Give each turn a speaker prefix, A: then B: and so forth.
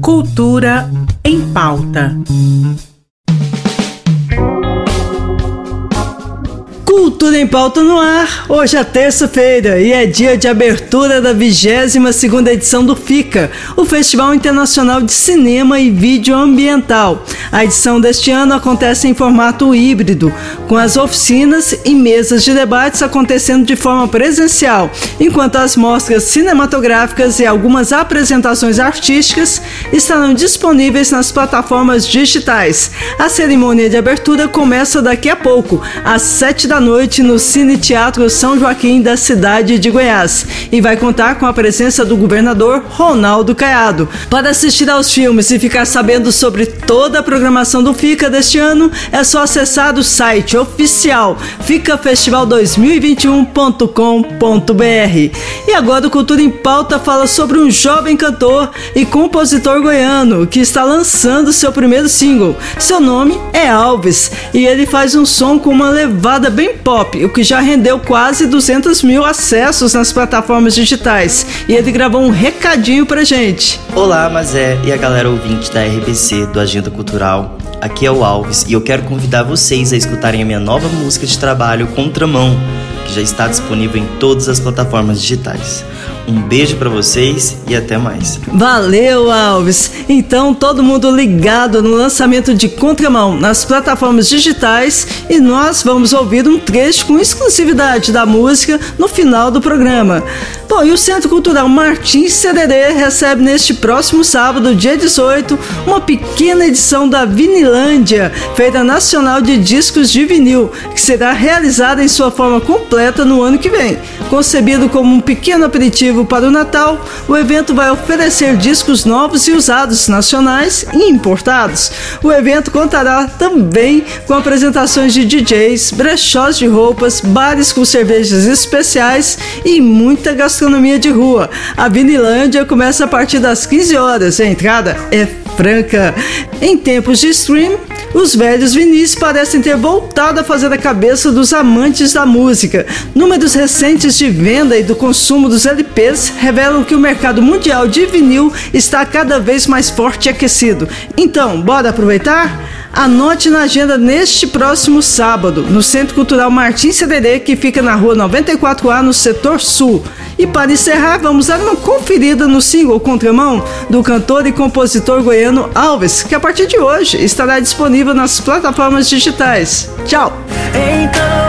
A: Cultura em pauta.
B: Cultura em Pauta no ar. Hoje é terça-feira e é dia de abertura da 22ª edição do FICA, o Festival Internacional de Cinema e Vídeo Ambiental. A edição deste ano acontece em formato híbrido, com as oficinas e mesas de debates acontecendo de forma presencial, enquanto as mostras cinematográficas e algumas apresentações artísticas estarão disponíveis nas plataformas digitais. A cerimônia de abertura começa daqui a pouco, às 7 da noite noite no Cine Teatro São Joaquim da cidade de Goiás e vai contar com a presença do governador Ronaldo Caiado. Para assistir aos filmes e ficar sabendo sobre toda a programação do FICA deste ano, é só acessar o site oficial ficafestival2021.com.br. E agora o Cultura em Pauta fala sobre um jovem cantor e compositor goiano que está lançando seu primeiro single. Seu nome é Alves e ele faz um som com uma levada bem pop, o que já rendeu quase 200 mil acessos nas plataformas digitais. E ele gravou um recadinho pra gente.
C: Olá, Mazé e a galera ouvinte da RBC do Agenda Cultural. Aqui é o Alves e eu quero convidar vocês a escutarem a minha nova música de trabalho Contramão, que já está disponível em todas as plataformas digitais. Um beijo para vocês e até mais.
B: Valeu, Alves. Então, todo mundo ligado no lançamento de Contramão nas plataformas digitais e nós vamos ouvir um trecho com exclusividade da música no final do programa. Bom, e o Centro Cultural Martins Sererê recebe neste próximo sábado, dia 18, uma pequena edição da Vinilândia, Feira Nacional de Discos de Vinil, que será realizada em sua forma completa no ano que vem. Concebido como um pequeno aperitivo para o Natal, o evento vai oferecer discos novos e usados nacionais e importados. O evento contará também com apresentações de DJs, brechós de roupas, bares com cervejas especiais e muita gastronomia de rua. A Vinilândia começa a partir das 15 horas. A entrada é franca. Em tempos de stream, os velhos vinis parecem ter voltado a fazer a cabeça dos amantes da música. Números recentes de venda e do consumo dos LPs revelam que o mercado mundial de vinil está cada vez mais forte e aquecido. Então, bora aproveitar? Anote na agenda neste próximo sábado, no Centro Cultural Martins Cederê, que fica na rua 94A, no setor sul. E para encerrar, vamos dar uma conferida no single Contramão do cantor e compositor goiano Alves, que a partir de hoje estará disponível nas plataformas digitais. Tchau!
D: Então,